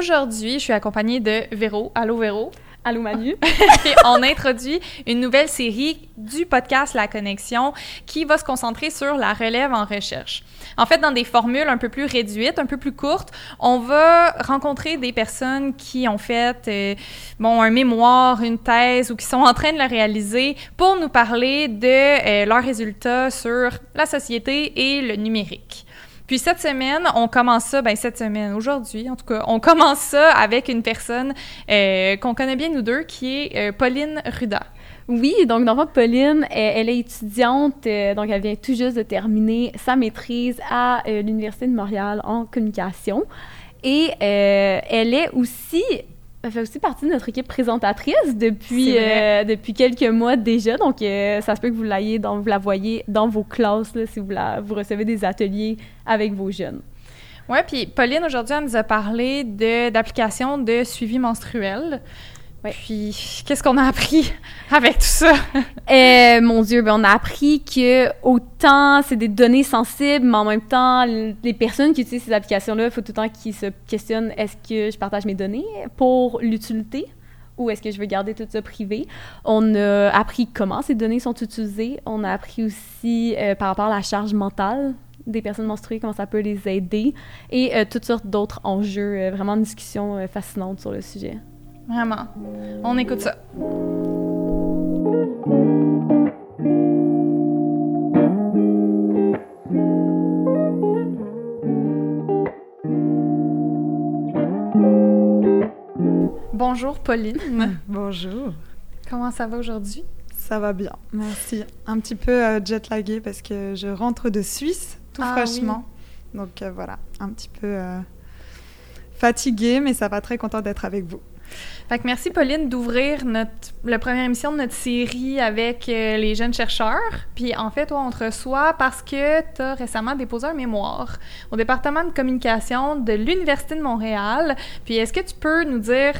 Aujourd'hui, je suis accompagnée de Véro. Allô, Véro? Allô Manu? on introduit une nouvelle série du podcast La Connexion qui va se concentrer sur la relève en recherche. En fait, dans des formules un peu plus réduites, un peu plus courtes, on va rencontrer des personnes qui ont fait euh, bon, un mémoire, une thèse ou qui sont en train de le réaliser pour nous parler de euh, leurs résultats sur la société et le numérique. Puis cette semaine, on commence ça, ben cette semaine, aujourd'hui en tout cas, on commence ça avec une personne euh, qu'on connaît bien nous deux, qui est euh, Pauline Ruda. Oui, donc dans Pauline, elle, est étudiante, euh, donc elle vient tout juste de terminer sa maîtrise à l'Université de Montréal en communication. Et elle est aussi elle fait aussi partie de notre équipe présentatrice depuis, euh, depuis quelques mois déjà. Donc, euh, ça se peut que vous, l'ayez dans, vous la voyez dans vos classes là, si vous, la, vous recevez des ateliers avec vos jeunes. Oui, puis Pauline, aujourd'hui, elle nous a parlé d'applications de, suivi menstruel. Puis, qu'est-ce qu'on a appris avec tout ça? euh, mon Dieu, ben on a appris que autant c'est des données sensibles, mais en même temps, les personnes qui utilisent ces applications-là, il faut tout le temps qu'ils se questionnent est-ce que je partage mes données pour l'utilité ou est-ce que je veux garder tout ça privé? On a appris comment ces données sont utilisées. On a appris aussi euh, par rapport à la charge mentale des personnes menstruées, comment ça peut les aider et euh, toutes sortes d'autres enjeux. Vraiment une discussion fascinante sur le sujet. Vraiment. On écoute ça. Bonjour Pauline. Bonjour. Comment ça va aujourd'hui? Ça va bien, merci. Un petit peu euh, jet lagué parce que je rentre de Suisse tout ah fraîchement. Donc euh, voilà, un petit peu euh, fatiguée, mais ça va très content d'être avec vous. Fait que merci Pauline d'ouvrir notre la première émission de notre série avec euh, les jeunes chercheurs. Puis en fait, toi, on te reçoit parce que tu as récemment déposé un mémoire au département de communication de l'Université de Montréal. Puis est-ce que tu peux nous dire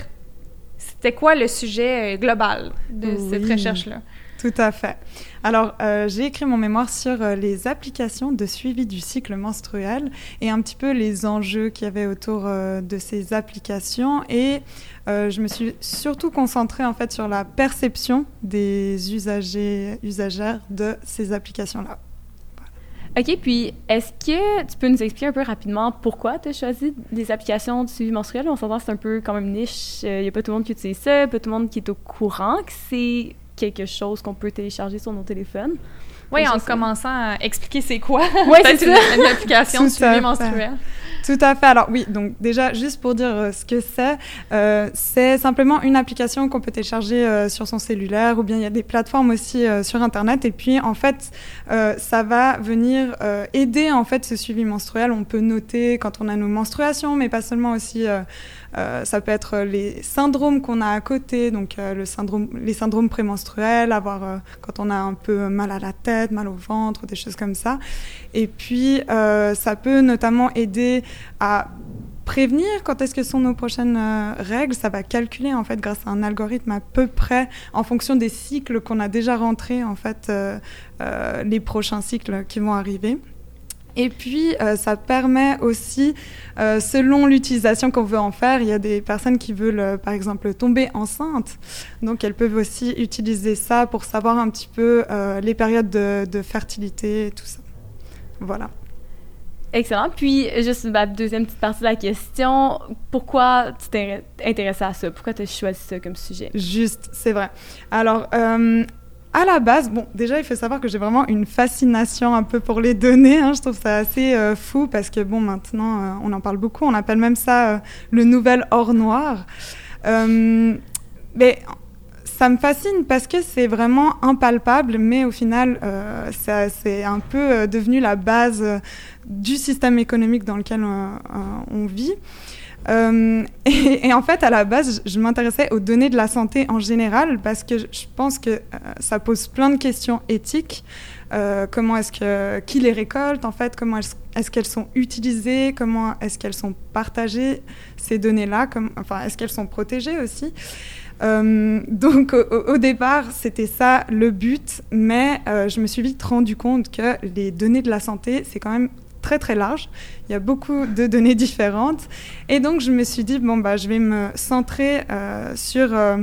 c'était quoi le sujet euh, global de cette recherche-là? Tout à fait. Alors, euh, j'ai écrit mon mémoire sur euh, les applications de suivi du cycle menstruel et un petit peu les enjeux qu'il y avait autour euh, de ces applications. Et je me suis surtout concentrée en fait sur la perception des usagers, usagères de ces applications-là. OK, puis est-ce que tu peux nous expliquer un peu rapidement pourquoi tu as choisi des applications de suivi menstruel? On s'entend c'est un peu quand même niche. Il n'y a pas tout le monde qui utilise ça, pas tout le monde qui est au courant que c'est quelque chose qu'on peut télécharger sur nos téléphones. Oui, en commençant à expliquer c'est quoi. Oui, c'est une, une, application de suivi menstruel. Tout à fait. Alors oui, donc déjà, juste pour dire euh, ce que c'est, euh, c'est simplement une application qu'on peut télécharger euh, sur son cellulaire ou bien il y a des plateformes aussi sur Internet. Et puis en fait, ça va venir aider en fait ce suivi menstruel. On peut noter quand on a nos menstruations, mais pas seulement aussi... ça peut être les syndromes qu'on a à côté, donc le syndrome, les syndromes prémenstruels, avoir quand on a un peu mal à la tête, mal au ventre, des choses comme ça. Et puis ça peut notamment aider à prévenir quand est-ce que sont nos prochaines euh, règles. Ça va calculer en fait grâce à un algorithme à peu près en fonction des cycles qu'on a déjà rentrés en fait euh, euh, les prochains cycles qui vont arriver. Et puis, ça permet aussi, selon l'utilisation qu'on veut en faire, il y a des personnes qui veulent, par exemple, tomber enceinte. Donc, elles peuvent aussi utiliser ça pour savoir un petit peu les périodes de, de fertilité et tout ça. Voilà. Excellent. Puis, juste la deuxième petite partie de la question, pourquoi tu t'es intéressé à ça? Pourquoi tu as choisi ça comme sujet? Juste, c'est vrai. Alors, euh, à la base, bon, déjà, il faut savoir que j'ai vraiment une fascination un peu pour les données. Hein. Je trouve ça assez euh, fou parce que, bon, maintenant, euh, on en parle beaucoup. On appelle même ça le nouvel or noir. mais ça me fascine parce que c'est vraiment impalpable, mais au final, euh, c'est un peu euh, devenu la base euh, du système économique dans lequel on vit. et, en fait, à la base, je, m'intéressais aux données de la santé en général parce que je pense que ça pose plein de questions éthiques. comment est-ce que qui les récolte en fait Comment est-ce qu'elles sont utilisées Comment est-ce qu'elles sont partagées ces données-là Enfin, est-ce qu'elles sont protégées aussi euh, donc au, départ, c'était ça le but, mais euh, je me suis vite rendu compte que les données de la santé, c'est quand même très très large. Il y a beaucoup de données différentes. Et donc je me suis dit, bon, bah, je vais me centrer euh, sur euh,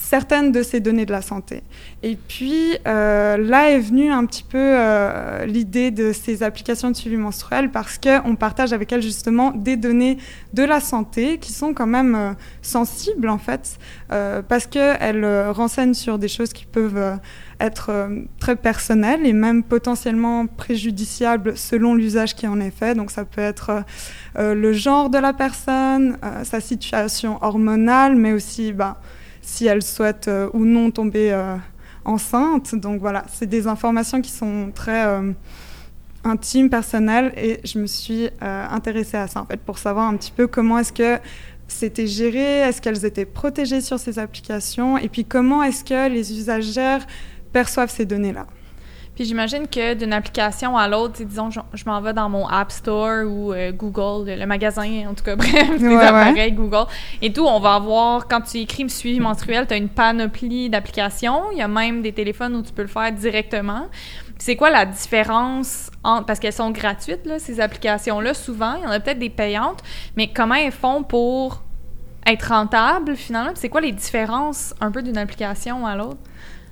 certaines de ces données de la santé. Et puis euh, là est venue un petit peu euh, l'idée de ces applications de suivi menstruel parce qu'on partage avec elles justement des données de la santé qui sont quand même euh, sensibles en fait parce qu'elles renseignent sur des choses qui peuvent être très personnelles et même potentiellement préjudiciables selon l'usage qui en est fait. Donc ça peut être le genre de la personne, sa situation hormonale, mais aussi bah, si elle souhaite euh, ou non tomber euh, enceinte. Donc voilà, c'est des informations qui sont très euh, intimes, personnelles, et je me suis intéressée à ça pour savoir un petit peu comment est-ce que c'était géré, est-ce qu'elles étaient protégées sur ces applications, et puis comment est-ce que les usagères perçoivent ces données-là. Puis j'imagine que d'une application à l'autre, disons, je, je m'en vais dans mon App Store ou euh, Google, le, magasin, en tout cas, bref, des Ouais, ouais. appareils Google et tout, on va avoir, quand tu écris suivi menstruel, tu as une panoplie d'applications. Il y a même des téléphones où tu peux le faire directement. C'est quoi la différence entre, parce qu'elles sont gratuites, là, ces applications-là, souvent, il y en a peut-être des payantes, mais comment elles font pour être rentables, finalement? C'est quoi les différences un peu d'une application à l'autre?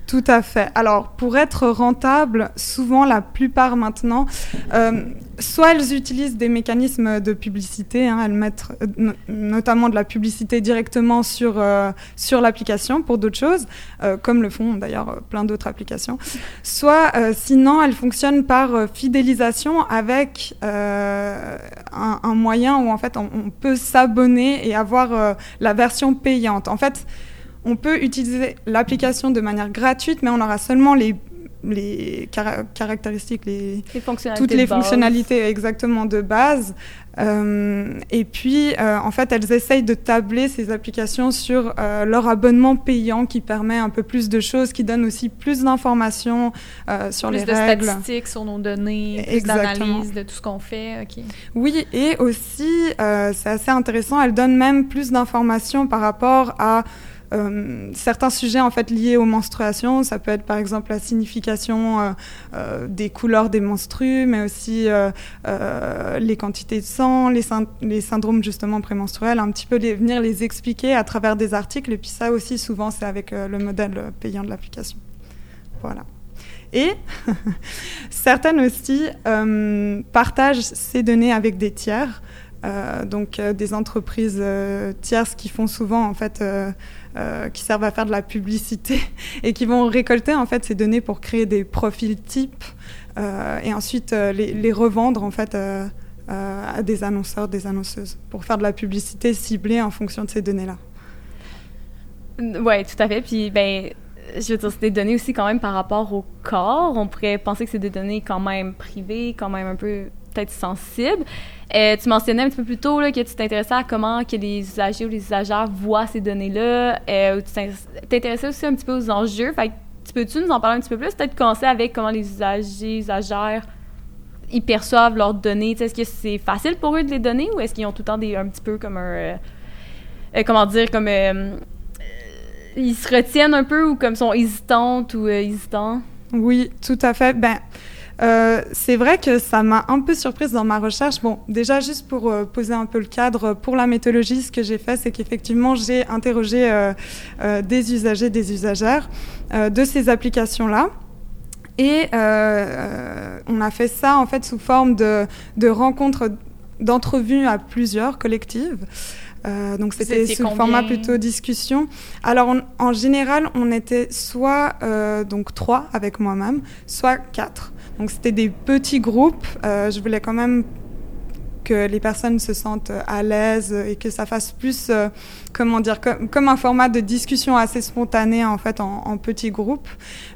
Tout à fait. Alors, pour être rentable, souvent, la plupart maintenant, euh, soit elles utilisent des mécanismes de publicité, hein, elles mettent euh, no- notamment de la publicité directement sur, euh, sur l'application pour d'autres choses, euh, comme le font d'ailleurs euh, plein d'autres applications. Soit, sinon, elles fonctionnent par fidélisation avec un, un moyen où, en fait, on, on peut s'abonner et avoir la version payante. En fait, on peut utiliser l'application de manière gratuite, mais on aura seulement les, les cara- caractéristiques, les, toutes les de base. fonctionnalités exactement de base. Euh, et puis, euh, en fait, elles essayent de tabler ces applications sur euh, leur abonnement payant qui permet un peu plus de choses, qui donne aussi plus d'informations sur plus les de règles. statistiques sur nos données, plus d'analyse de tout ce qu'on fait. OK. Oui, et aussi, c'est assez intéressant, elle donne même plus d'informations par rapport à euh, certains sujets en fait liés aux menstruations. Ça peut être par exemple la signification euh, euh, des couleurs des menstrues, mais aussi les quantités de sang, les, syn- les syndromes justement prémenstruels, un petit peu venir les expliquer à travers des articles. Et puis ça aussi, souvent, c'est avec le modèle payant de l'application. Voilà. Et certaines aussi partagent ces données avec des tiers, donc euh, des entreprises euh, tierces qui font souvent en fait, euh, euh, qui servent à faire de la publicité et qui vont récolter en fait ces données pour créer des profils types euh, et ensuite euh, les, revendre en fait euh, euh, à des annonceurs, des annonceuses pour faire de la publicité ciblée en fonction de ces données-là. Oui, tout à fait. Puis, ben, je veux dire, c'est des données aussi quand même par rapport au corps. On pourrait penser que c'est des données quand même privées, quand même un peu peut-être sensibles. Euh, tu mentionnais un petit peu plus tôt que tu t'intéressais à comment que les usagers ou les usagères voient ces données-là. Euh, tu t'in- t'intéressais aussi un petit peu aux enjeux. Fait tu peux-tu nous en parler un petit peu plus? Peut-être commencer avec comment les usagers, usagères, ils perçoivent leurs données. Est-ce que c'est facile pour eux de les donner ou est-ce qu'ils ont tout le temps des, un petit peu comme un... euh, comment dire, comme... ils se retiennent un peu ou comme sont hésitantes ou hésitants? Oui, tout à fait. Ben, euh, c'est vrai que ça m'a un peu surprise dans ma recherche. Bon, déjà, juste pour euh, poser un peu le cadre, pour la méthodologie, ce que j'ai fait, c'est qu'effectivement, j'ai interrogé euh, des usagers, des usagères de ces applications-là. Et on a fait ça, en fait, sous forme de, de rencontres, d'entrevues à plusieurs collectives. Euh, donc c'était sous combien format plutôt discussion. Alors on- en général, on était soit euh, donc trois avec moi-même, soit quatre. Donc c'était des petits groupes. Euh, je voulais quand même que les personnes se sentent à l'aise et que ça fasse plus, euh, comment dire, comme, un format de discussion assez spontané en fait en, petits groupes.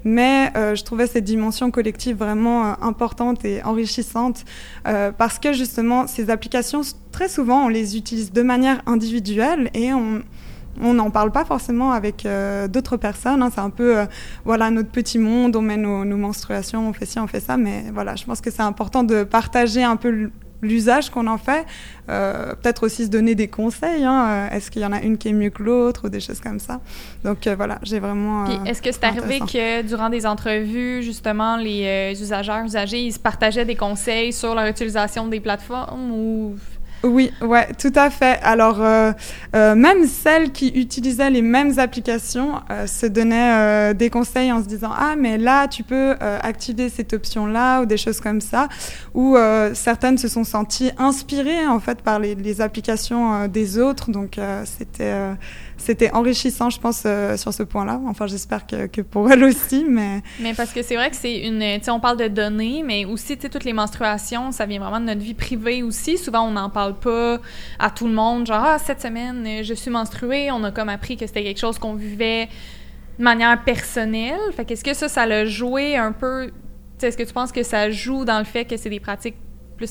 Mais euh, je trouvais cette dimension collective vraiment euh, importante et enrichissante euh, parce que justement ces applications très souvent on les utilise de manière individuelle et on on n'en parle pas forcément avec euh, d'autres personnes. hein. C'est un peu, euh, voilà, notre petit monde, on met nos, nos menstruations, on fait ci, on fait ça. Mais voilà, je pense que c'est important de partager un peu l'usage qu'on en fait. Euh, peut-être aussi se donner des conseils. Hein. Est-ce qu'il y en a une qui est mieux que l'autre ou des choses comme ça. Donc voilà, j'ai vraiment. est-ce que c'est arrivé que durant des entrevues, justement, les usagers, usagers, ils se partageaient des conseils sur leur utilisation des plateformes ou oui, ouais, tout à fait. Alors, euh, euh, même celles qui utilisaient les mêmes applications euh, se donnaient des conseils en se disant ah mais là tu peux activer cette option là ou des choses comme ça. Ou certaines se sont senties inspirées en fait par les, les applications des autres. Donc c'était c'était enrichissant, je pense, euh, sur ce point-là. Enfin, j'espère que, pour elle aussi, mais... Parce que c'est vrai que c'est une... Tu sais, on parle de données, mais aussi, tu sais, toutes les menstruations, ça vient vraiment de notre vie privée aussi. Souvent, on n'en parle pas à tout le monde. Genre, ah, cette semaine, je suis menstruée. On a comme appris que c'était quelque chose qu'on vivait de manière personnelle. Fait qu'est-ce que ça, ça l'a joué un peu... Est-ce que tu penses que ça joue dans le fait que c'est des pratiques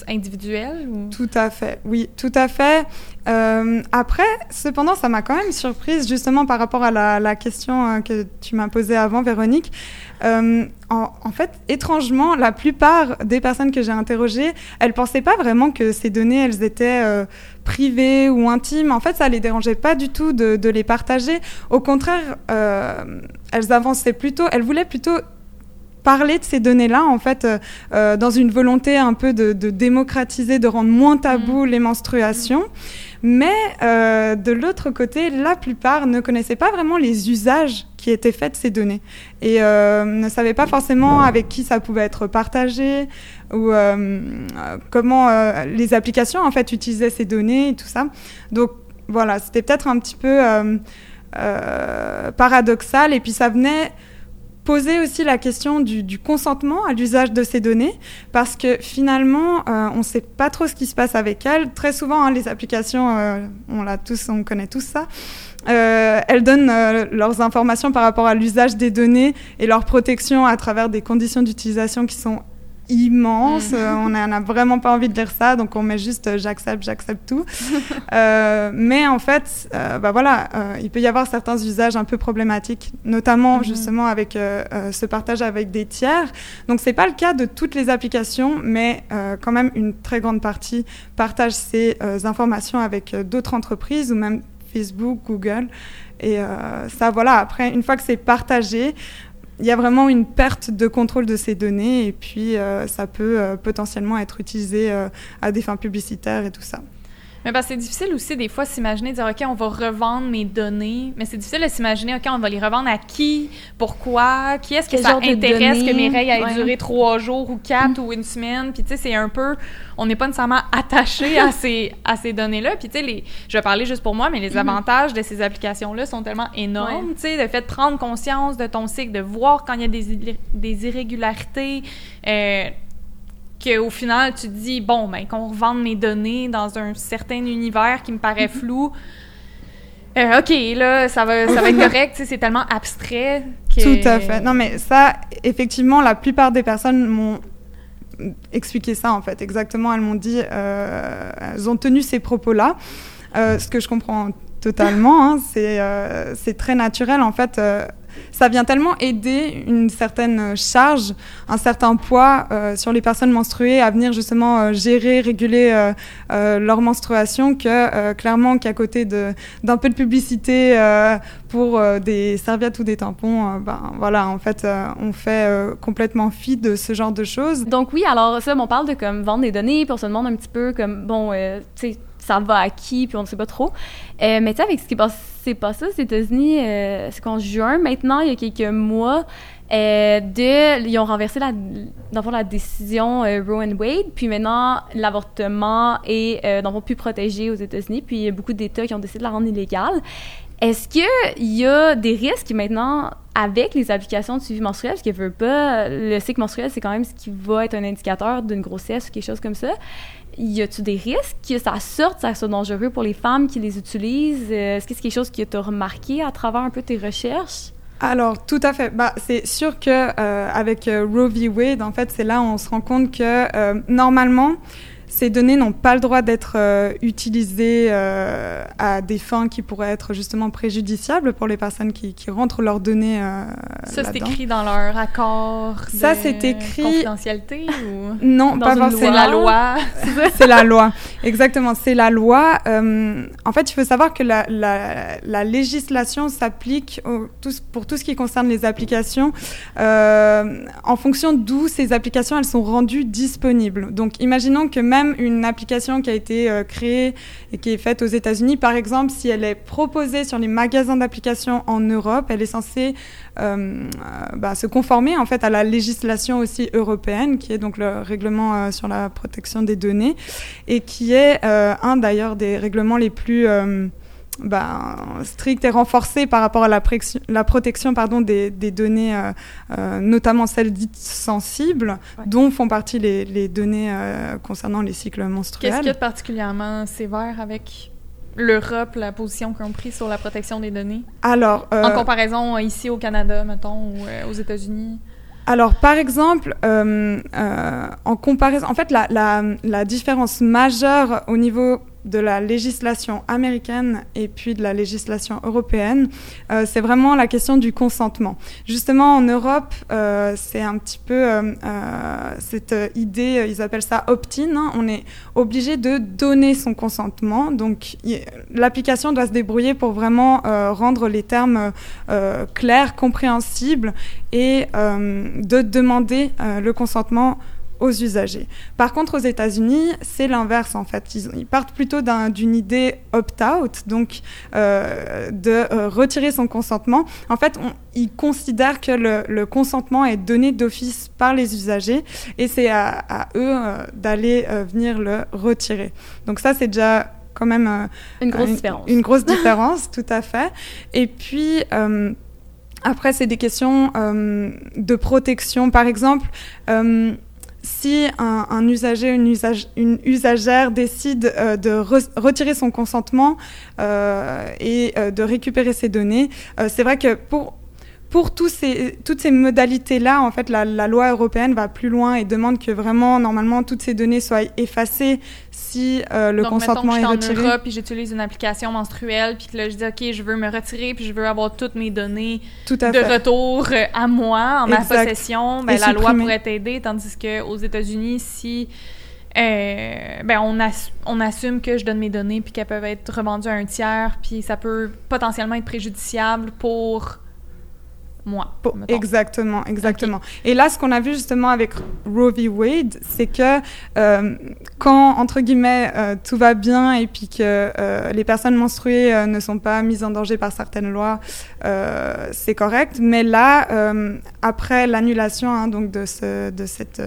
individuel Tout à fait, oui, tout à fait. Euh, après, cependant, ça m'a quand même surprise, justement par rapport à la, question euh, que tu m'as posée avant, Véronique. Euh, en, fait, étrangement, la plupart des personnes que j'ai interrogées, elles pensaient pas vraiment que ces données, elles étaient privées ou intimes. En fait, ça les dérangeait pas du tout de les partager. Au contraire, elles avançaient plutôt, elles voulaient plutôt parler de ces données-là, en fait, euh, euh, dans une volonté un peu de, démocratiser, de rendre moins tabou mm. les menstruations. Mais euh, de l'autre côté, la plupart ne connaissaient pas vraiment les usages qui étaient faits de ces données et ne savaient pas forcément avec qui ça pouvait être partagé ou comment les applications en fait utilisaient ces données et tout ça. Donc voilà, c'était peut-être un petit peu paradoxal et puis ça venait poser aussi la question du, consentement à l'usage de ces données, parce que finalement, euh, on ne sait pas trop ce qui se passe avec elles. Très souvent, hein, les applications, euh, on l'a tous, on connaît tous ça. Euh, elles donnent leurs informations par rapport à l'usage des données et leur protection à travers des conditions d'utilisation qui sont immense. Mm. Euh, on n'a vraiment pas envie de lire ça, donc on met juste euh, j'accepte, j'accepte tout. Euh, mais en fait, bah voilà, il peut y avoir certains usages un peu problématiques, notamment mm-hmm. justement avec ce partage avec des tiers. Donc c'est pas le cas de toutes les applications, mais quand même une très grande partie partage ces informations avec d'autres entreprises ou même Facebook, Google. Et ça, voilà, après, une fois que c'est partagé, il y a vraiment une perte de contrôle de ces données et puis euh, ça peut euh, potentiellement être utilisé euh, à des fins publicitaires et tout ça. Mais c'est difficile aussi des fois s'imaginer dire OK, on va revendre mes données, mais c'est difficile de s'imaginer OK, on va les revendre à qui, pourquoi, qui est-ce que ça intéresse que mes règles aient duré trois jours ou quatre ou une semaine, puis tu sais c'est un peu on n'est pas nécessairement attaché à ces à ces données-là, puis tu sais les je vais parler juste pour moi, mais les mm-hmm. avantages de ces applications là sont tellement énormes, tu sais le fait de prendre conscience de ton cycle, de voir quand il y a des des irrégularités euh, qu'au final, tu te dis, bon, ben, qu'on revende mes données dans un certain univers qui me paraît flou. Euh, OK, là, ça va, ça va être correct, c'est tellement abstrait que... Tout à fait. Non, mais ça, effectivement, la plupart des personnes m'ont expliqué ça, en fait. Exactement, elles m'ont dit, euh, elles ont tenu ces propos-là, euh, ce que je comprends totalement. Hein, c'est très naturel, en fait ça vient tellement aider une certaine charge, un certain poids euh, sur les personnes menstruées à venir justement euh, gérer, réguler euh, leur menstruation que clairement qu'à côté d'un peu de publicité pour des serviettes ou des tampons, ben voilà, en fait, on fait complètement fi de ce genre de choses. Donc oui, alors ça, on parle de comme vendre des données, puis on se demande un petit peu comme bon, tu sais ça va à qui, puis on ne sait pas trop. Euh, mais tu sais, avec ce qui s'est passé aux États-Unis, euh, c'est qu'en juin, maintenant, il y a quelques mois, euh, ils ont renversé la, la décision Roe and Wade, puis maintenant, l'avortement est le plus protégé aux États-Unis, puis il y a beaucoup d'États qui ont décidé de la rendre illégale. Est-ce qu'il y a des risques maintenant avec les applications de suivi menstruel, parce que veut pas, le cycle menstruel, c'est quand même ce qui va être un indicateur d'une grossesse ou quelque chose comme ça y a-tu des risques que ça sorte, ça soit dangereux pour les femmes qui les utilisent? Euh, est-ce que c'est quelque chose que tu as remarqué à travers un peu tes recherches? Alors, tout à fait. Bah, c'est sûr que euh, avec euh, Roe v. Wade, en fait, c'est là où on se rend compte que normalement, ces données n'ont pas le droit d'être euh, utilisées euh, à des fins qui pourraient être justement préjudiciables pour les personnes qui, qui rentrent leurs données. Euh, Ça, c'est écrit dans leur accord Ça, c'est écrit- confidentialité ou Non, Dans pas une forcément. c'est la loi? C'est la loi, exactement. C'est la loi. Euh, en fait, il faut savoir que la, la- la législation s'applique pour tout ce qui concerne les applications euh, en fonction d'où ces applications elles sont rendues disponibles. Donc, imaginons que même une application qui a été euh, créée et qui est faite aux États-Unis, par exemple, si elle est proposée sur les magasins d'applications en Europe, elle est censée euh, euh, bah, se conformer en fait à la législation aussi européenne, qui est donc le règlement sur la protection des données, et qui est un d'ailleurs des règlements les plus stricts et renforcés par rapport à la, protection pardon, des, des données, euh, euh, notamment celles dites sensibles, Ouais. dont font partie les, les données euh, concernant les cycles menstruels. Qu'est-ce a de particulièrement sévère avec l'Europe, la position qu'ils ont prise sur la protection des données? Alors, En comparaison ici au Canada, mettons, ou aux États-Unis? Alors, par exemple, euh, euh, en comparaison, en fait, la, la, la différence majeure au niveau de la législation américaine et puis de la législation européenne, euh, c'est vraiment la question du consentement. Justement, en Europe, euh, c'est un petit peu euh, cette idée, ils appellent ça opt-in. hein. on est obligé de donner son consentement. Donc, l'application doit se débrouiller pour vraiment rendre les termes clairs, compréhensibles et de demander le consentement aux usagers. Par contre, aux États-Unis, c'est l'inverse en fait. Ils, ils partent plutôt d'un- d'une idée opt-out, donc euh, de euh, retirer son consentement. En fait, on- ils considèrent que le, le consentement est donné d'office par les usagers et c'est à, à eux euh, d'aller venir le retirer. Donc ça, c'est déjà quand même Une grosse une, différence. Une grosse différence, tout à fait. Et puis, après, c'est des questions de protection. Par exemple, si un, usager, une, une usagère décide euh, de re- retirer son consentement euh, et euh, de récupérer ses données, c'est vrai que pour pour tous ces, toutes ces modalités-là, en fait, la, la loi européenne va plus loin et demande que vraiment, normalement, toutes ces données soient effacées si euh, le Donc, que consentement je est suis en retiré. Europe puis j'utilise une application menstruelle puis que là, je dis, OK, je veux me retirer puis je veux avoir toutes mes données Tout de fait. retour euh, à moi, en ma possession. Ben, la loi pourrait t'aider, tandis qu'aux États-Unis, si euh, ben, on, on assume que je donne mes données puis qu'elles peuvent être revendues à un tiers puis ça peut potentiellement être préjudiciable pour moi. Exactement, exactement. Et là, ce qu'on a vu justement avec Roe v. Wade, c'est que euh, quand, entre guillemets, euh, tout va bien et puis que euh, les personnes menstruées ne sont pas mises en danger par certaines lois, c'est correct. Mais là, après l'annulation hein, donc de, ce, de cette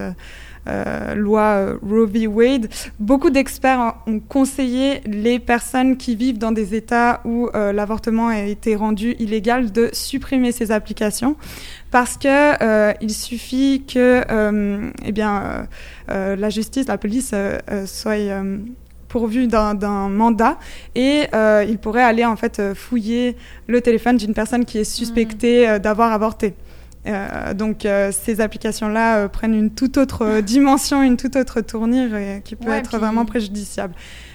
loi euh, Roe v. Wade, beaucoup d'experts ont conseillé les personnes qui vivent dans des États où euh, l'avortement a été rendu illégal de supprimer ces applications parce que euh, il suffit que euh, eh bien, euh, euh, la justice, la police euh, euh, soit euh, pourvue d'un mandat et euh, il pourrait aller en fait euh, fouiller le téléphone d'une personne qui est suspectée euh, d'avoir avorté. Euh, donc euh, ces applications-là euh, prennent une toute autre dimension, une toute autre tournure et qui peut Ouais, être puis- vraiment préjudiciable.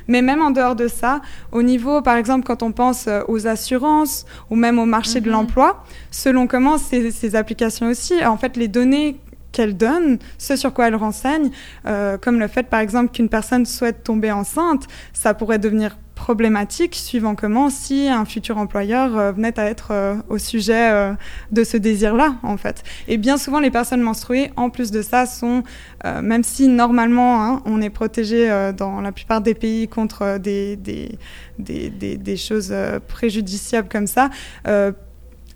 Mais même en dehors de ça, au niveau, par exemple, quand on pense aux assurances ou même au marché de Mhm. l'emploi, selon comment ces, ces applications aussi, en fait, les données qu'elles donnent, ce sur quoi elles renseignent, euh, comme le fait, par exemple, qu'une personne souhaite tomber enceinte, ça pourrait devenir problématique suivant comment si un futur employeur euh, venait à être euh, au sujet euh, de ce désir-là, en fait. Et bien souvent, les personnes menstruées, en plus de ça, sont, même si normalement hein, on est protégé dans la plupart des pays contre des, des, des, des, des choses préjudiciables comme ça,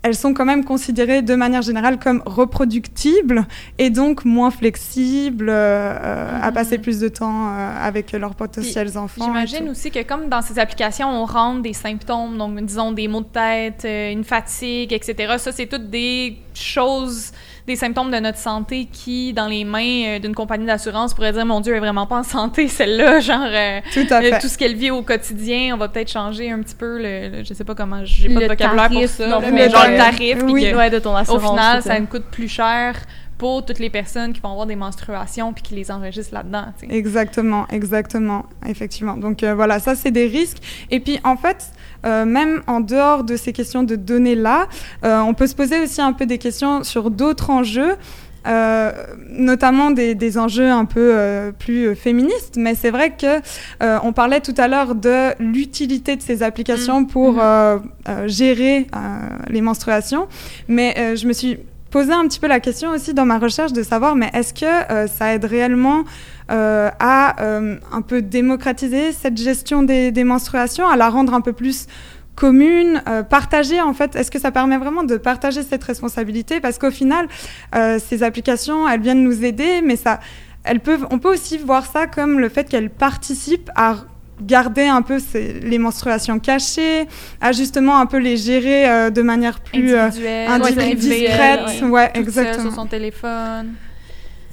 elles sont quand même considérées de manière générale comme reproductibles et donc moins flexibles, euh, euh, à Mhm. passer plus de temps euh, avec leurs potentiels enfants. J'imagine aussi que comme dans ces applications, on rentre des symptômes, donc disons des maux de tête, une fatigue, etc. Ça, c'est toutes des choses, des symptômes de notre santé qui, dans les mains euh, d'une compagnie d'assurance, pourrait dire, mon Dieu, elle est vraiment pas en santé, celle-là, genre... euh, Tout à euh, fait. tout ce qu'elle vit au quotidien, on va peut-être changer un petit peu le, le- je sais pas comment, j'ai pas de vocabulaire pour ça, non mais genre le tarif. Oui. que, Ouais, de ton au assurance. final, c'est ça me coûte plus cher pour toutes les personnes qui vont avoir des menstruations puis qui les enregistrent là-dedans. Exactement, exactement, effectivement. Donc euh, voilà, ça c'est des risques. Et puis en fait, euh, même en dehors de ces questions de données-là, euh, on peut se poser aussi un peu des questions sur d'autres enjeux. Euh, notamment des, des, enjeux un peu euh, plus féministes, mais c'est vrai que euh, on parlait tout à l'heure de l'utilité de ces applications mmh. pour mmh. gérer les menstruations, mais je me suis posé un petit peu la question aussi dans ma recherche de savoir, mais est-ce que ça aide réellement à un peu démocratiser cette gestion des, des menstruations, à la rendre un peu plus commune, euh, partager en fait? Est-ce que ça permet vraiment de partager cette responsabilité? Parce qu'au final, euh, ces applications, elles viennent nous aider, mais ça, elles peuvent, on peut aussi voir ça comme le fait qu'elles participent à garder un peu ces, les menstruations cachées, à justement un peu les gérer euh, de manière plus individuelle, discrète, ouais, ouais exactement. sur son téléphone.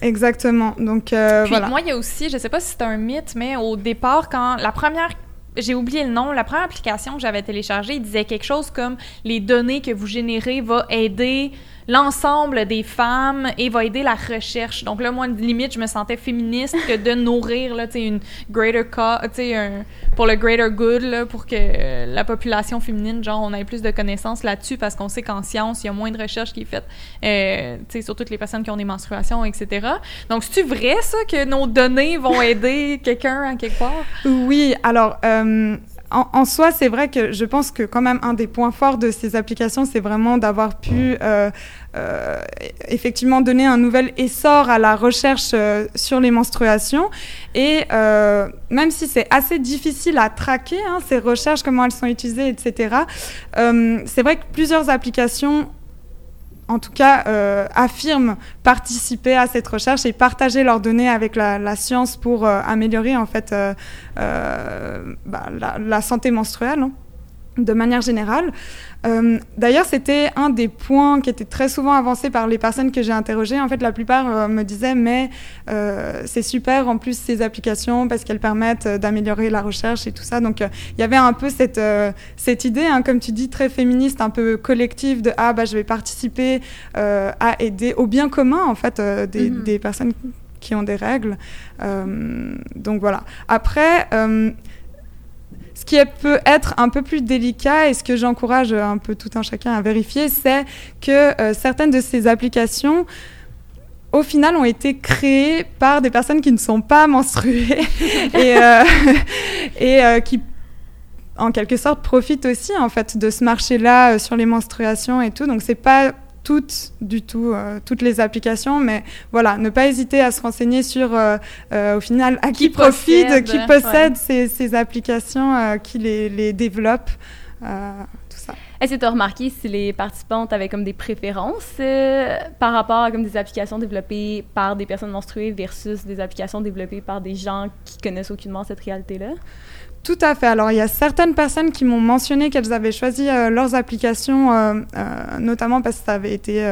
Exactement. Donc Puis, voilà. Moi, il y a aussi, je sais pas si c'est un mythe, mais au départ, quand la première j'ai oublié le nom. La première application que j'avais téléchargée, il disait quelque chose comme les données que vous générez va aider l'ensemble des femmes et va aider la recherche. Donc là, moi, limite, je me sentais féministe que de nourrir là, une greater cause, un, pour le greater good, là, pour que la population féminine, genre, on ait plus de connaissances là-dessus parce qu'on sait qu'en science, il y a moins de recherche qui est faite euh, sur toutes les personnes qui ont des menstruations, etc. Donc, c'est-tu vrai, ça, que nos données vont aider quelqu'un à quelque part? Oui, alors... Euh, en, soi, c'est vrai que je pense que quand même un des points forts de ces applications, c'est vraiment d'avoir pu euh, euh, effectivement donner un nouvel essor à la recherche euh, sur les menstruations. Et même si c'est assez difficile à traquer hein, ces recherches, comment elles sont utilisées, etc., c'est vrai que plusieurs applications en tout cas, euh, affirment participer à cette recherche et partager leurs données avec la, science pour euh, améliorer en fait euh, bah, la, santé menstruelle. Hein de manière générale. Euh, D'ailleurs, c'était un des points qui était très souvent avancé par les personnes que j'ai interrogées. En fait, la plupart euh, me disaient, mais euh, c'est super en plus ces applications parce qu'elles permettent d'améliorer la recherche et tout ça. Donc, il y avait un peu cette, cette idée, hein, comme tu dis, très féministe, un peu collective de ah bah je vais participer à aider au bien commun en fait des, mm -hmm. des, personnes qui ont des règles. donc voilà. Après ce qui peut être un peu plus délicat et ce que j'encourage un peu tout un chacun à vérifier, c'est que euh, certaines de ces applications au final ont été créées par des personnes qui ne sont pas menstruées et, euh, et euh, qui en quelque sorte profitent aussi en fait de ce marché-là euh, sur les menstruations et tout. Donc c'est pas toutes du tout, euh, toutes les applications, mais voilà, ne pas hésiter à se renseigner sur, euh, euh, au final, à qui, qui profite, possède, qui possède ouais. ces, ces, applications, qui les, les développe, tout ça. Est-ce que tu as remarqué si les participantes avaient comme des préférences par rapport à comme des applications développées par des personnes menstruées versus des applications développées par des gens qui connaissent aucunement cette réalité-là? Tout à fait. Alors, il y a certaines personnes qui m'ont mentionné qu'elles avaient choisi euh, leurs applications, euh, euh, notamment parce que ça avait été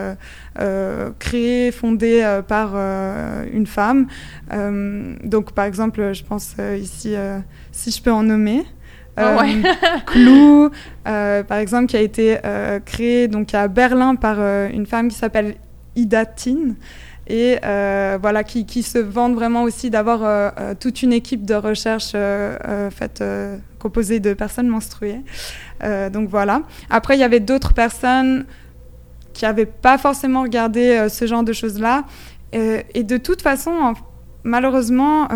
créé, fondé par une femme. donc, par exemple, je pense ici, si je peux en nommer. Oh ouais. Clou, par exemple, qui a été créé donc à Berlin par une femme qui s'appelle Ida Tin et euh, voilà, qui, qui, se vendent vraiment aussi d'avoir euh, euh toute une équipe de recherche faite, composée de personnes menstruées. donc voilà. Après, il y avait d'autres personnes qui n'avaient pas forcément regardé ce genre de choses-là. et de toute façon, en, malheureusement,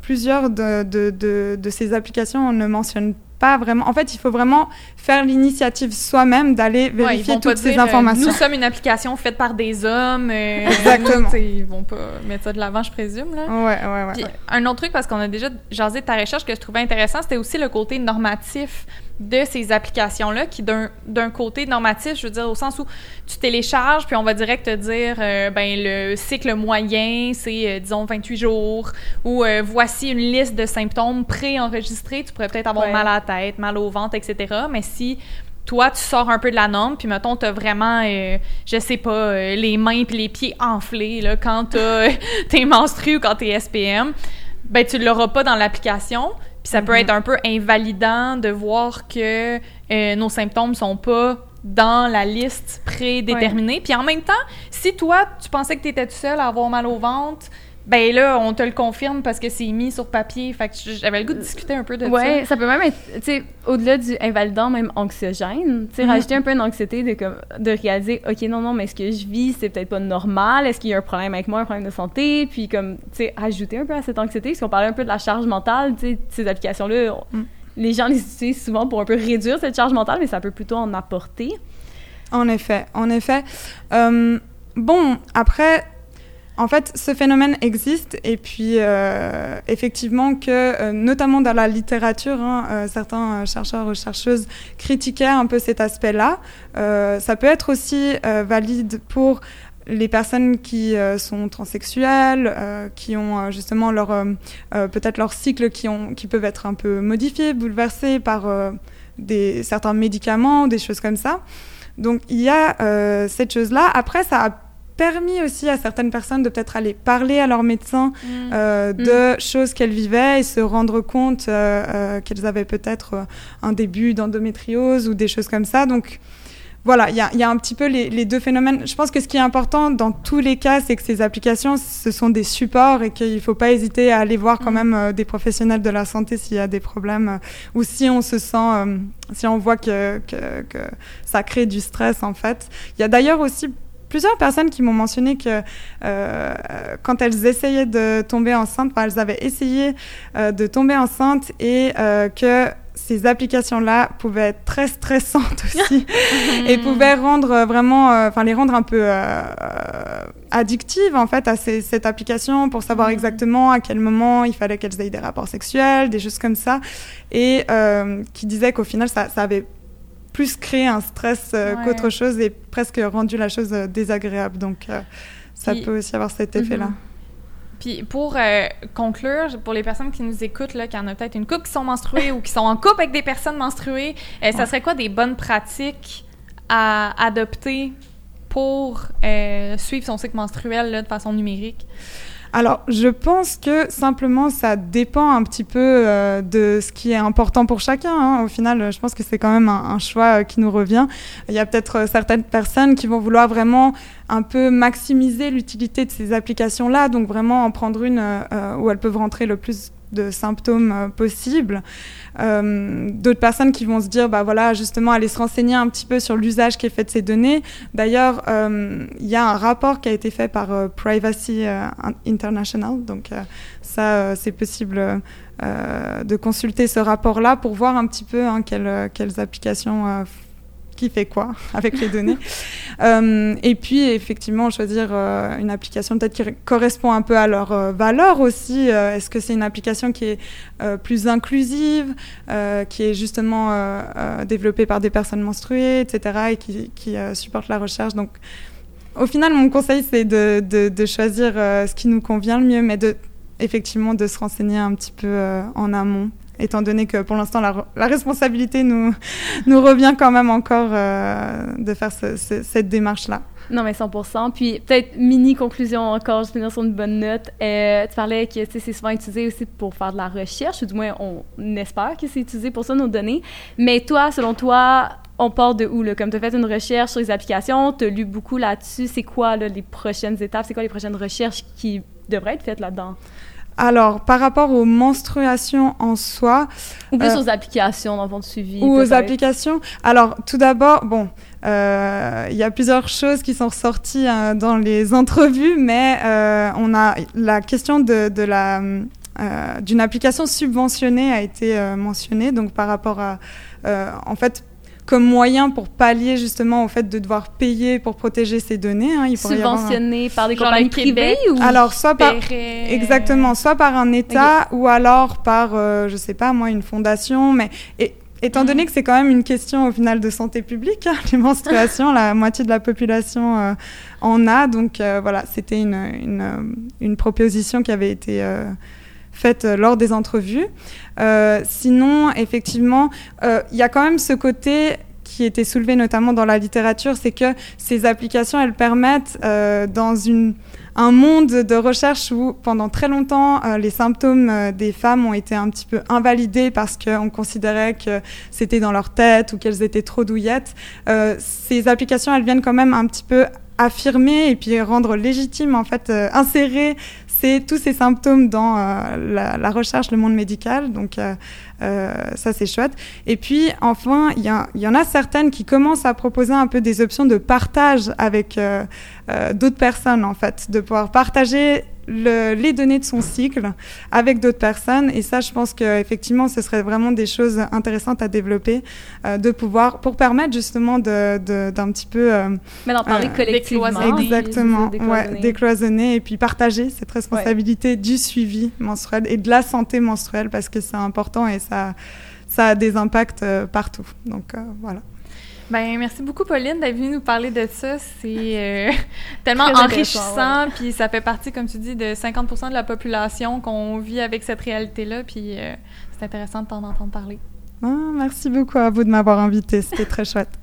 plusieurs de, de, de, de, ces applications ne mentionnent pas vraiment. En fait, il faut vraiment faire l'initiative soi-même d'aller vérifier ouais, toutes ces dire, informations. nous sommes une application faite par des hommes. Euh, Exactement. Nous, ils vont pas mettre ça de l'avant, je présume. Là. Ouais, ouais, ouais, Puis, ouais. Un autre truc, parce qu'on a déjà jasé de ta recherche que je trouvais intéressant, c'était aussi le côté normatif de ces applications-là, qui d'un côté normatif, je veux dire, au sens où tu télécharges, puis on va direct te dire, euh, ben le cycle moyen, c'est, euh, disons, 28 jours, ou euh, voici une liste de symptômes pré-enregistrés, tu pourrais peut-être avoir ouais. mal à la tête, mal au ventre, etc. Mais si toi, tu sors un peu de la norme, puis mettons, t'as vraiment, euh, je sais pas, euh, les mains puis les pieds enflés, là, quand t'es menstrué ou quand t'es SPM, ben tu l'auras pas dans l'application, puis ça peut être un peu invalidant de voir que euh, nos symptômes sont pas dans la liste prédéterminée. Puis en même temps, si toi, tu pensais que tu étais tout seul à avoir mal au ventre, ben là, on te le confirme parce que c'est mis sur papier. Fait que j'avais le goût de discuter un peu de ouais, ça. ça peut même être, tu sais, au-delà du invalidant, même anxiogène. Tu sais, Mhm. rajouter un peu une anxiété de, comme, de réaliser, OK, non, non, mais ce que je vis, c'est peut-être pas normal. Est-ce qu'il y a un problème avec moi, un problème de santé? Puis, comme, tu sais, rajouter un peu à cette anxiété. Parce qu'on parlait un peu de la charge mentale, tu sais, ces applications-là, on- Mm. les gens les utilisent souvent pour un peu réduire cette charge mentale, mais ça peut plutôt en apporter. En effet, en effet. Euh, bon, après, en fait, ce phénomène existe et puis euh, effectivement que, euh, notamment dans la littérature, hein, euh, certains chercheurs ou chercheuses critiquaient un peu cet aspect-là. Ça peut être aussi valide pour les personnes qui sont transsexuelles, qui ont justement leur peut-être leur cycle qui ont qui peuvent être un peu modifiés, bouleversés par des certains médicaments, des choses comme ça. Donc il y a cette chose-là. Après, ça a permis aussi à certaines personnes de peut-être aller parler à leur médecin Mm. euh, de choses qu'elles vivaient et se rendre compte euh, euh, qu'elles avaient peut-être un début d'endométriose ou des choses comme ça. Donc voilà, il y y a un petit peu les, les deux phénomènes. Je pense que ce qui est important dans tous les cas, c'est que ces applications, ce sont des supports et qu'il ne faut pas hésiter à aller voir quand Mhm. même euh, des professionnels de la santé s'il y a des problèmes euh, ou si on se sent, euh, si on voit que, que, que ça crée du stress en fait. Il y a d'ailleurs aussi plusieurs personnes qui m'ont mentionné que euh, quand elles essayaient de tomber enceinte, enfin, elles avaient essayé euh, de tomber enceinte et euh, que ces applications-là pouvaient être très stressantes aussi et pouvaient rendre vraiment, enfin les rendre un peu addictives en fait à ces- cette application pour savoir Mhm. exactement à quel moment il fallait qu'elles aient des rapports sexuels, des choses comme ça, et qui disaient qu'au final ça, ça avait plus créé un stress euh, Ouais. qu'autre chose et presque rendu la chose euh, désagréable. Donc euh, ça Puis- peut aussi avoir cet effet-là. Mhm. Puis pour euh, conclure, pour les personnes qui nous écoutent, là, qui en a peut-être une couple qui sont menstruées ou qui sont en couple avec des personnes menstruées, euh, ça serait quoi des bonnes pratiques à adopter pour euh, suivre son cycle menstruel là, de façon numérique? Alors, je pense que simplement, ça dépend un petit peu euh, de ce qui est important pour chacun. hein. Au final, je pense que c'est quand même un, choix euh, qui nous revient. Il y a peut-être euh, certaines personnes qui vont vouloir vraiment un peu maximiser l'utilité de ces applications-là, donc vraiment en prendre une où elles peuvent rentrer le plus de symptômes euh, possibles. Euh, D'autres personnes qui vont se dire, bah voilà, justement, aller se renseigner un petit peu sur l'usage qui est fait de ces données. D'ailleurs, euh, il y a un rapport qui a été fait par Privacy International, donc ça, c'est possible de consulter ce rapport-là pour voir un petit peu hein, quelles, applications qui fait quoi avec les données. Euh, et puis, effectivement, choisir euh, une application peut-être qui correspond un peu à leurs euh, valeurs aussi. Euh, Est-ce que c'est une application qui est plus inclusive, qui est justement développée par des personnes menstruées, etc., et qui, qui supporte la recherche? Donc, au final, mon conseil, c'est de, de, de choisir ce qui nous convient le mieux, mais de, effectivement de se renseigner un petit peu en amont étant donné que pour l'instant la, la, responsabilité nous, nous revient quand même encore euh, de faire ce, ce, cette démarche-là. Non, mais 100 Puis peut-être mini conclusion encore, je finir sur une bonne note. Euh, tu parlais que c'est souvent utilisé aussi pour faire de la recherche, ou du moins on espère que c'est utilisé pour ça, nos données. Mais toi, selon toi, on part de où? Là? Comme tu as fait une recherche sur les applications, tu as lu beaucoup là-dessus. C'est quoi les prochaines étapes? C'est quoi les prochaines recherches qui devraient être faites là-dedans? Alors, par rapport aux menstruations en soi. Ou plus euh, aux applications dans le suivi. Ou aux applications. Alors, tout d'abord, bon, il euh, y a plusieurs choses qui sont ressorties euh, dans les entrevues, mais euh, on a la question de, de la d'une application subventionnée a été mentionnée, donc par rapport à, en fait, comme moyen pour pallier justement au fait de devoir payer pour protéger ces données. Hein. Il Subventionné avoir... par des Genre compagnies privées ou Alors, soit par... Exactement, soit par un État okay. ou alors par, euh, je sais pas moi, une fondation. Mais et, étant donné que c'est quand même une question au final de santé publique, hein, les menstruations, la moitié de la population euh, en a. Donc euh, voilà, c'était une, une, une, proposition qui avait été faite lors des entrevues. Euh, sinon, effectivement, il euh, y a quand même ce côté qui était soulevé notamment dans la littérature, c'est que ces applications, elles permettent euh, dans un monde de recherche où pendant très longtemps, euh, les symptômes euh, des femmes ont été un petit peu invalidés parce qu'on considérait que c'était dans leur tête ou qu'elles étaient trop douillettes. ces applications, elles viennent quand même un petit peu affirmer et puis rendre légitime, en fait, insérer c'est tous ces symptômes dans la, la, recherche, le monde médical. Donc, euh, ça, c'est chouette. Et puis, enfin, il y, y, en a certaines qui commencent à proposer un peu des options de partage avec euh, euh, d'autres personnes, en fait, de pouvoir partager le, les données de son cycle avec d'autres personnes. Et ça, je pense qu'effectivement, ce serait vraiment des choses intéressantes à développer, euh, de pouvoir, pour permettre justement d'un de, petit peu... Euh, Mais d'en parler collectivement. Exactement, décloisonner. ouais, décloisonner et puis partager cette responsabilité ouais. du suivi menstruel et de la santé menstruelle parce que c'est important et ça, a des impacts euh, partout. Donc euh, voilà. Ben, merci beaucoup, Pauline, d'être venue nous parler de ça. C'est euh, tellement enrichissant, puis ça fait partie, comme tu dis, de 50 de la population qu'on vit avec cette réalité-là, puis c'est intéressant de t'en entendre parler. Ah, merci beaucoup à vous de m'avoir invité, c'était très chouette.